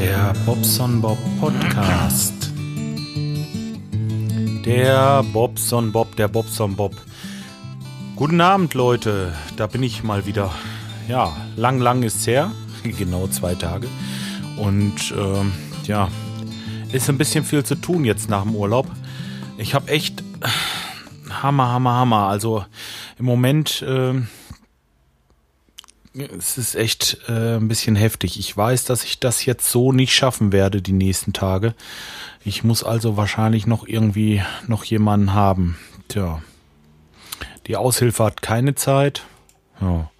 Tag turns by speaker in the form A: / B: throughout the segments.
A: Der Bobson Bob Podcast. Der Bobson Bob, der Bobson Bob. Guten Abend, Leute. Da bin ich mal wieder. Ja, lang, lang ist's her. genau zwei Tage. Und ähm, ja, ist ein bisschen viel zu tun jetzt nach dem Urlaub. Ich habe echt Hammer, Hammer, Hammer. Also im Moment. Äh, es ist echt äh, ein bisschen heftig. Ich weiß, dass ich das jetzt so nicht schaffen werde die nächsten Tage. Ich muss also wahrscheinlich noch irgendwie noch jemanden haben. Tja. Die Aushilfe hat keine Zeit. Ja.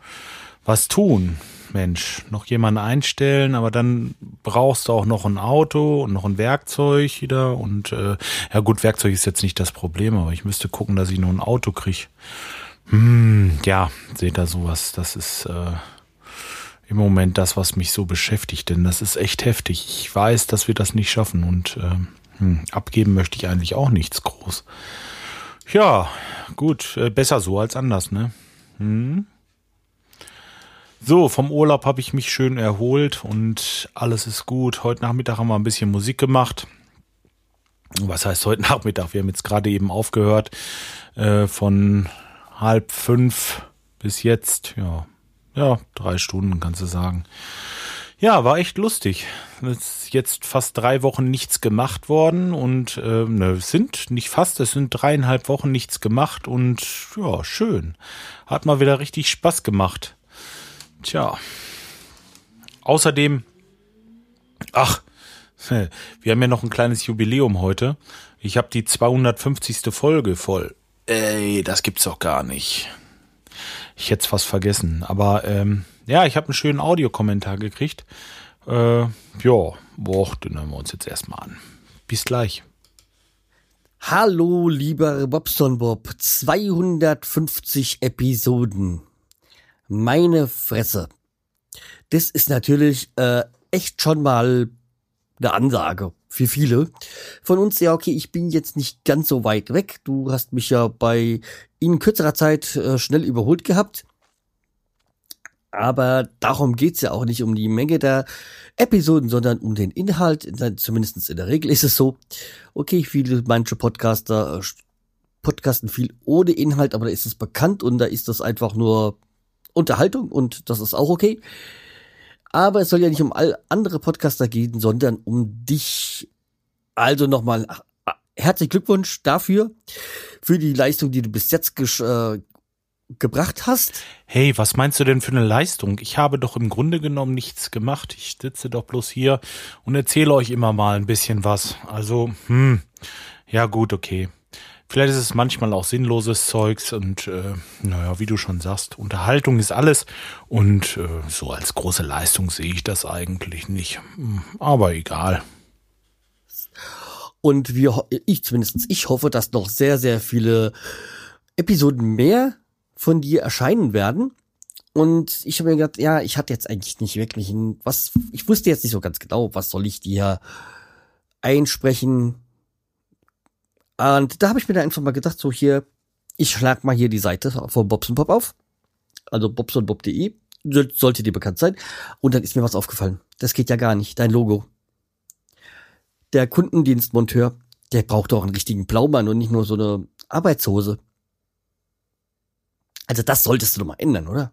A: Was tun? Mensch, noch jemanden einstellen, aber dann brauchst du auch noch ein Auto und noch ein Werkzeug wieder. Und äh, ja gut, Werkzeug ist jetzt nicht das Problem, aber ich müsste gucken, dass ich noch ein Auto kriege. Hm, ja, seht ihr sowas. Das ist äh, im Moment das, was mich so beschäftigt, denn das ist echt heftig. Ich weiß, dass wir das nicht schaffen und äh, hm, abgeben möchte ich eigentlich auch nichts groß. Ja, gut, äh, besser so als anders, ne? Hm. So, vom Urlaub habe ich mich schön erholt und alles ist gut. Heute Nachmittag haben wir ein bisschen Musik gemacht. Was heißt heute Nachmittag? Wir haben jetzt gerade eben aufgehört äh, von halb fünf bis jetzt, ja, ja, drei Stunden kannst du sagen. Ja, war echt lustig. Es ist jetzt fast drei Wochen nichts gemacht worden und äh, ne, sind nicht fast, es sind dreieinhalb Wochen nichts gemacht und ja, schön. Hat mal wieder richtig Spaß gemacht. Tja. Außerdem, ach, wir haben ja noch ein kleines Jubiläum heute. Ich habe die 250. Folge voll. Ey, das gibt's doch gar nicht. Ich hätte es fast vergessen. Aber ähm, ja, ich habe einen schönen Audiokommentar gekriegt. Äh, ja, boah, den hören wir uns jetzt erstmal an. Bis gleich.
B: Hallo, lieber Bobson Bob. 250 Episoden. Meine Fresse. Das ist natürlich äh, echt schon mal eine Ansage für viele von uns. Ja, okay, ich bin jetzt nicht ganz so weit weg. Du hast mich ja bei in kürzerer Zeit äh, schnell überholt gehabt. Aber darum geht's ja auch nicht um die Menge der Episoden, sondern um den Inhalt. Zumindest in der Regel ist es so. Okay, viele, manche Podcaster äh, podcasten viel ohne Inhalt, aber da ist es bekannt und da ist das einfach nur Unterhaltung und das ist auch okay. Aber es soll ja nicht um all andere Podcaster gehen, sondern um dich. Also nochmal herzlichen Glückwunsch dafür, für die Leistung, die du bis jetzt äh, gebracht hast.
A: Hey, was meinst du denn für eine Leistung? Ich habe doch im Grunde genommen nichts gemacht. Ich sitze doch bloß hier und erzähle euch immer mal ein bisschen was. Also, hm, ja gut, okay. Vielleicht ist es manchmal auch sinnloses Zeugs und äh, naja, wie du schon sagst, Unterhaltung ist alles und äh, so als große Leistung sehe ich das eigentlich nicht. Hm, aber egal.
B: Und wir, ich zumindest, ich hoffe, dass noch sehr, sehr viele Episoden mehr von dir erscheinen werden. Und ich habe mir gedacht, ja, ich hatte jetzt eigentlich nicht wirklich ein, was, ich wusste jetzt nicht so ganz genau, was soll ich dir einsprechen, und da habe ich mir da einfach mal gedacht, so hier, ich schlag mal hier die Seite von Bobson Bob auf. Also bobsonbob.de. Sollte dir bekannt sein. Und dann ist mir was aufgefallen. Das geht ja gar nicht. Dein Logo. Der Kundendienstmonteur, der braucht doch einen richtigen Blaumann und nicht nur so eine Arbeitshose. Also das solltest du doch mal ändern, oder?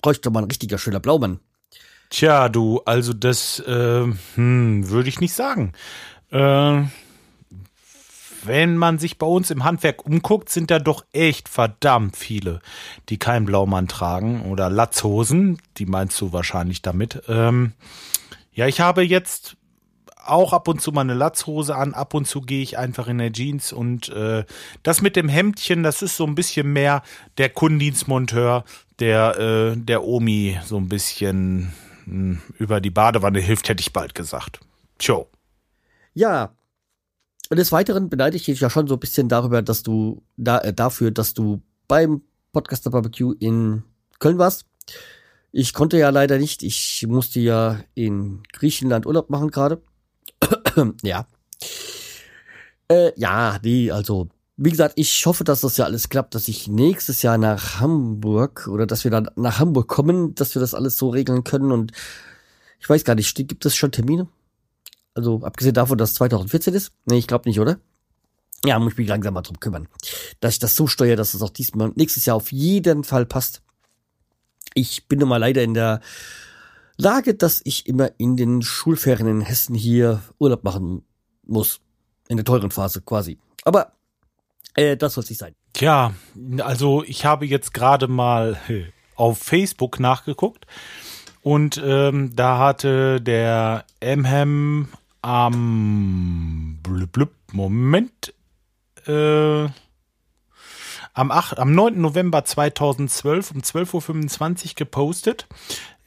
B: Bräuchte doch mal ein richtiger schöner Blaumann.
A: Tja, du, also das äh, hm, würde ich nicht sagen. Äh, wenn man sich bei uns im Handwerk umguckt, sind da doch echt verdammt viele, die keinen Blaumann tragen oder Latzhosen. Die meinst du wahrscheinlich damit. Ähm, ja, ich habe jetzt auch ab und zu mal eine Latzhose an, ab und zu gehe ich einfach in der Jeans und äh, das mit dem Hemdchen, das ist so ein bisschen mehr der Kundendienstmonteur, der äh, der Omi so ein bisschen mh, hm, über die Badewanne hilft, hätte ich bald gesagt. Tjo.
B: Ja, und des Weiteren beneide ich dich ja schon so ein bisschen darüber, dass du da, äh, dafür, dass du beim Podcaster Barbecue in Köln warst. Ich konnte ja leider nicht. Ich musste ja in Griechenland Urlaub machen gerade. ja. Äh, ja, nee, also wie gesagt, ich hoffe, dass das ja alles klappt, dass ich nächstes Jahr nach Hamburg oder dass wir dann nach Hamburg kommen, dass wir das alles so regeln können und ich weiß gar nicht, gibt es schon Termine? Also abgesehen davon, dass 2014 ist. Nee, ich glaube nicht, oder? Ja, muss ich mich langsam mal drum kümmern. Dass ich das so steuere, dass es auch diesmal nächstes Jahr auf jeden Fall passt. Ich bin nun mal leider in der Lage, dass ich immer in den Schulferien in Hessen hier Urlaub machen muss. In der teuren Phase quasi. Aber äh, das soll es nicht sein.
A: Tja, also ich habe jetzt gerade mal auf Facebook nachgeguckt und ähm, da hatte der Emhem am blub, blub, Moment äh, am, 8, am 9. November 2012 um 12.25 Uhr gepostet,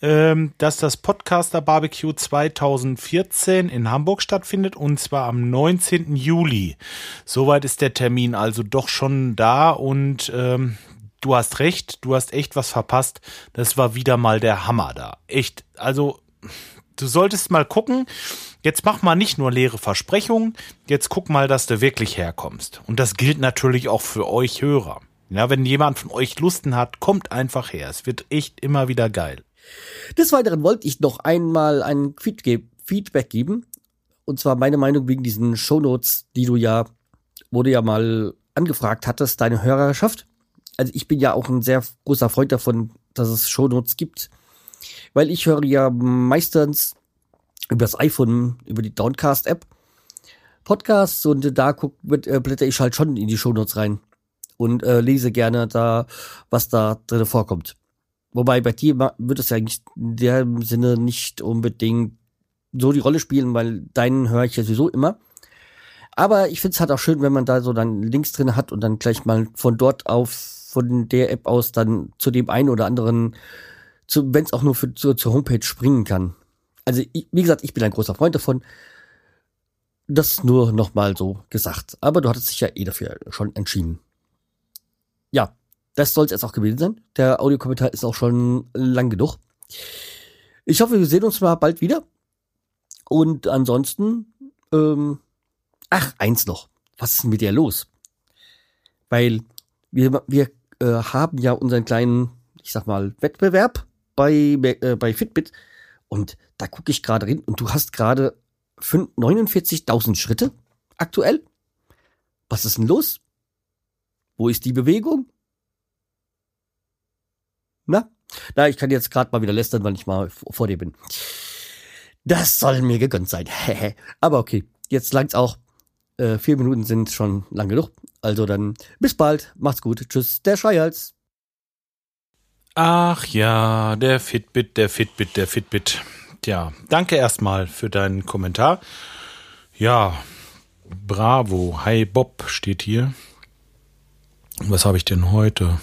A: ähm, dass das Podcaster Barbecue 2014 in Hamburg stattfindet und zwar am 19. Juli. Soweit ist der Termin also doch schon da und ähm, du hast recht, du hast echt was verpasst. Das war wieder mal der Hammer da. Echt, also du solltest mal gucken. Jetzt mach mal nicht nur leere Versprechungen, jetzt guck mal, dass du wirklich herkommst. Und das gilt natürlich auch für euch Hörer. Ja, wenn jemand von euch Lusten hat, kommt einfach her. Es wird echt immer wieder geil.
B: Des Weiteren wollte ich noch einmal ein Feedback geben. Und zwar meine Meinung wegen diesen Shownotes, die du ja, du ja mal angefragt hattest, deine Hörerschaft. Also ich bin ja auch ein sehr großer Freund davon, dass es Shownotes gibt. Weil ich höre ja meistens über das iPhone, über die Downcast-App Podcasts und da guck, äh, blätter ich halt schon in die Shownotes rein und äh, lese gerne da, was da drin vorkommt. Wobei bei dir wird es ja eigentlich in dem Sinne nicht unbedingt so die Rolle spielen, weil deinen höre ich ja sowieso immer. Aber ich finde es halt auch schön, wenn man da so dann Links drin hat und dann gleich mal von dort auf, von der App aus dann zu dem einen oder anderen, wenn es auch nur für, zu, zur Homepage springen kann. Also ich, wie gesagt, ich bin ein großer Freund davon. Das nur nochmal so gesagt. Aber du hattest dich ja eh dafür schon entschieden. Ja, das soll es jetzt auch gewesen sein. Der Audiokommentar ist auch schon lang genug. Ich hoffe, wir sehen uns mal bald wieder. Und ansonsten, ähm, ach, eins noch. Was ist denn mit dir los? Weil wir, wir äh, haben ja unseren kleinen, ich sag mal, Wettbewerb bei, äh, bei Fitbit. Und da gucke ich gerade hin und du hast gerade 49.000 Schritte aktuell. Was ist denn los? Wo ist die Bewegung? Na? Na, ich kann jetzt gerade mal wieder lästern, weil ich mal vor dir bin. Das soll mir gegönnt sein. Aber okay, jetzt langt's auch. Äh, vier Minuten sind schon lang genug. Also dann bis bald. Macht's gut. Tschüss, der Schreihals.
A: Ach ja, der Fitbit, der Fitbit, der Fitbit. Tja, danke erstmal für deinen Kommentar. Ja, bravo. Hi Bob steht hier. Was habe ich denn heute?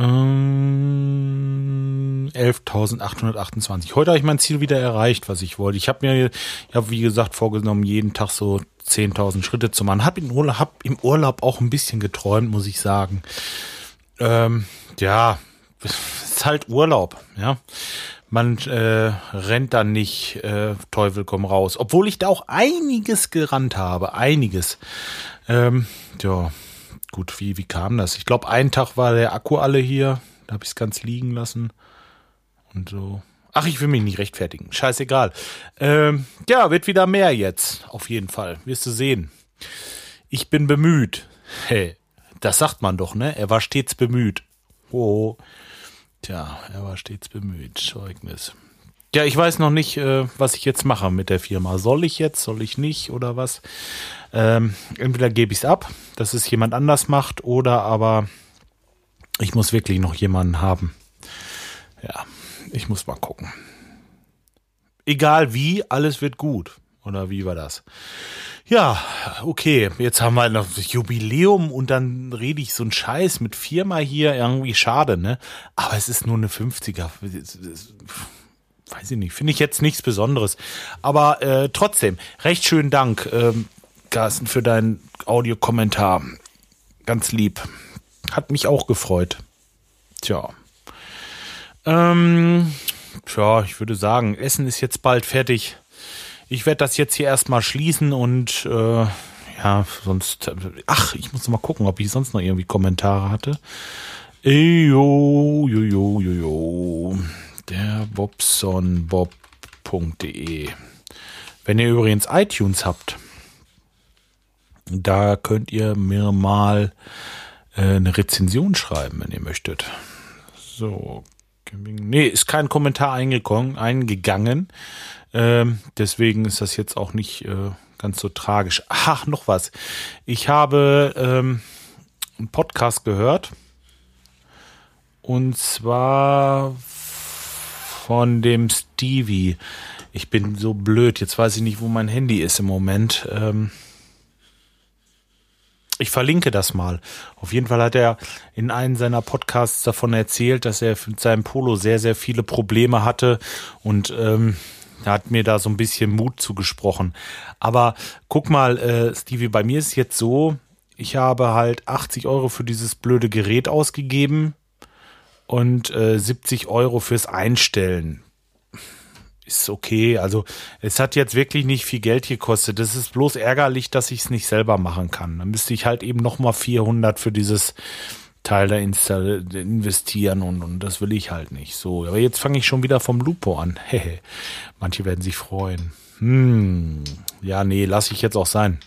A: Ähm, 11.828. Heute habe ich mein Ziel wieder erreicht, was ich wollte. Ich habe mir, ich habe wie gesagt vorgenommen, jeden Tag so 10.000 Schritte zu machen. Hab hab im Urlaub auch ein bisschen geträumt, muss ich sagen. Ähm, ja, ist halt Urlaub, ja. Man äh, rennt dann nicht, äh, Teufel komm raus. Obwohl ich da auch einiges gerannt habe, einiges. Ähm, ja, gut, wie, wie kam das? Ich glaube, einen Tag war der Akku alle hier. Da habe ich es ganz liegen lassen. Und so. Ach, ich will mich nicht rechtfertigen. Scheißegal. Ähm, ja, wird wieder mehr jetzt. Auf jeden Fall. Wirst du sehen. Ich bin bemüht. Hey, das sagt man doch, ne? Er war stets bemüht. Oh. Tja, er war stets bemüht. Zeugnis. Ja, ich weiß noch nicht, äh, was ich jetzt mache mit der Firma. Soll ich jetzt, soll ich nicht oder was? Ähm, entweder gebe ich es ab, dass es jemand anders macht, oder aber ich muss wirklich noch jemanden haben. Ja, ich muss mal gucken. Egal wie, alles wird gut. Oder wie war das? Ja, okay, jetzt haben wir noch das Jubiläum und dann rede ich so einen Scheiß mit Firma hier, irgendwie schade, ne? Aber es ist nur eine 50er. Weiß ich nicht, finde ich jetzt nichts Besonderes. Aber äh, trotzdem, recht schönen Dank. Ähm, Carsten, für deinen Audiokommentar. Ganz lieb. Hat mich auch gefreut. Tja. Ähm, tja, ich würde sagen, Essen ist jetzt bald fertig. Ich werde das jetzt hier erstmal schließen und äh, ja, sonst. Ach, ich muss mal gucken, ob ich sonst noch irgendwie Kommentare hatte. Jo, jo, jo, jo, jo. Der Bobson Bob www.podcast.de. Wenn ihr übrigens iTunes habt, da könnt ihr mir mal äh, eine Rezension schreiben, wenn ihr möchtet. So, nee, ist kein Kommentar eingegangen. Ähm, deswegen ist das jetzt auch nicht äh, ganz so tragisch. Ach, noch was. Ich habe ähm, einen Podcast gehört. Und zwar von dem Stevie. Ich bin so blöd. Jetzt weiß ich nicht, wo mein Handy ist im Moment. Ähm ich verlinke das mal. Auf jeden Fall hat er in einem seiner Podcasts davon erzählt, dass er mit seinem Polo sehr, sehr viele Probleme hatte und ähm, hat mir da so ein bisschen Mut zugesprochen. Aber guck mal, äh, Stevie, bei mir ist jetzt so, ich habe halt 80 Euro für dieses blöde Gerät ausgegeben und äh, 70 Euro fürs Einstellen. Ist okay. Also es hat jetzt wirklich nicht viel Geld gekostet. Das ist bloß ärgerlich, dass ich es nicht selber machen kann. Dann müsste ich halt eben noch mal 400 für dieses Teil da investieren und, und das will ich halt nicht. So, aber jetzt fange ich schon wieder vom Lupo an. Manche werden sich freuen. Hm. Ja, nee, lasse ich jetzt auch sein.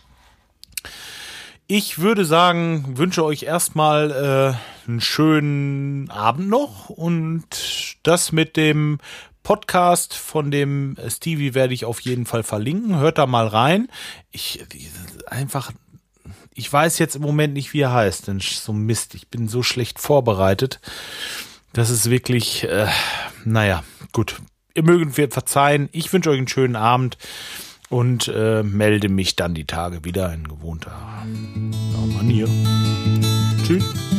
A: Ich würde sagen, wünsche euch erstmal äh, einen schönen Abend noch und das mit dem Podcast von dem Stevie werde ich auf jeden Fall verlinken. Hört da mal rein. Ich einfach, ich weiß jetzt im Moment nicht, wie er heißt, denn so Mist. Ich bin so schlecht vorbereitet. Das ist wirklich, äh, naja, gut. Ihr mögt mir verzeihen. Ich wünsche euch einen schönen Abend und äh, melde mich dann die Tage wieder in gewohnter Manier. Tschüss.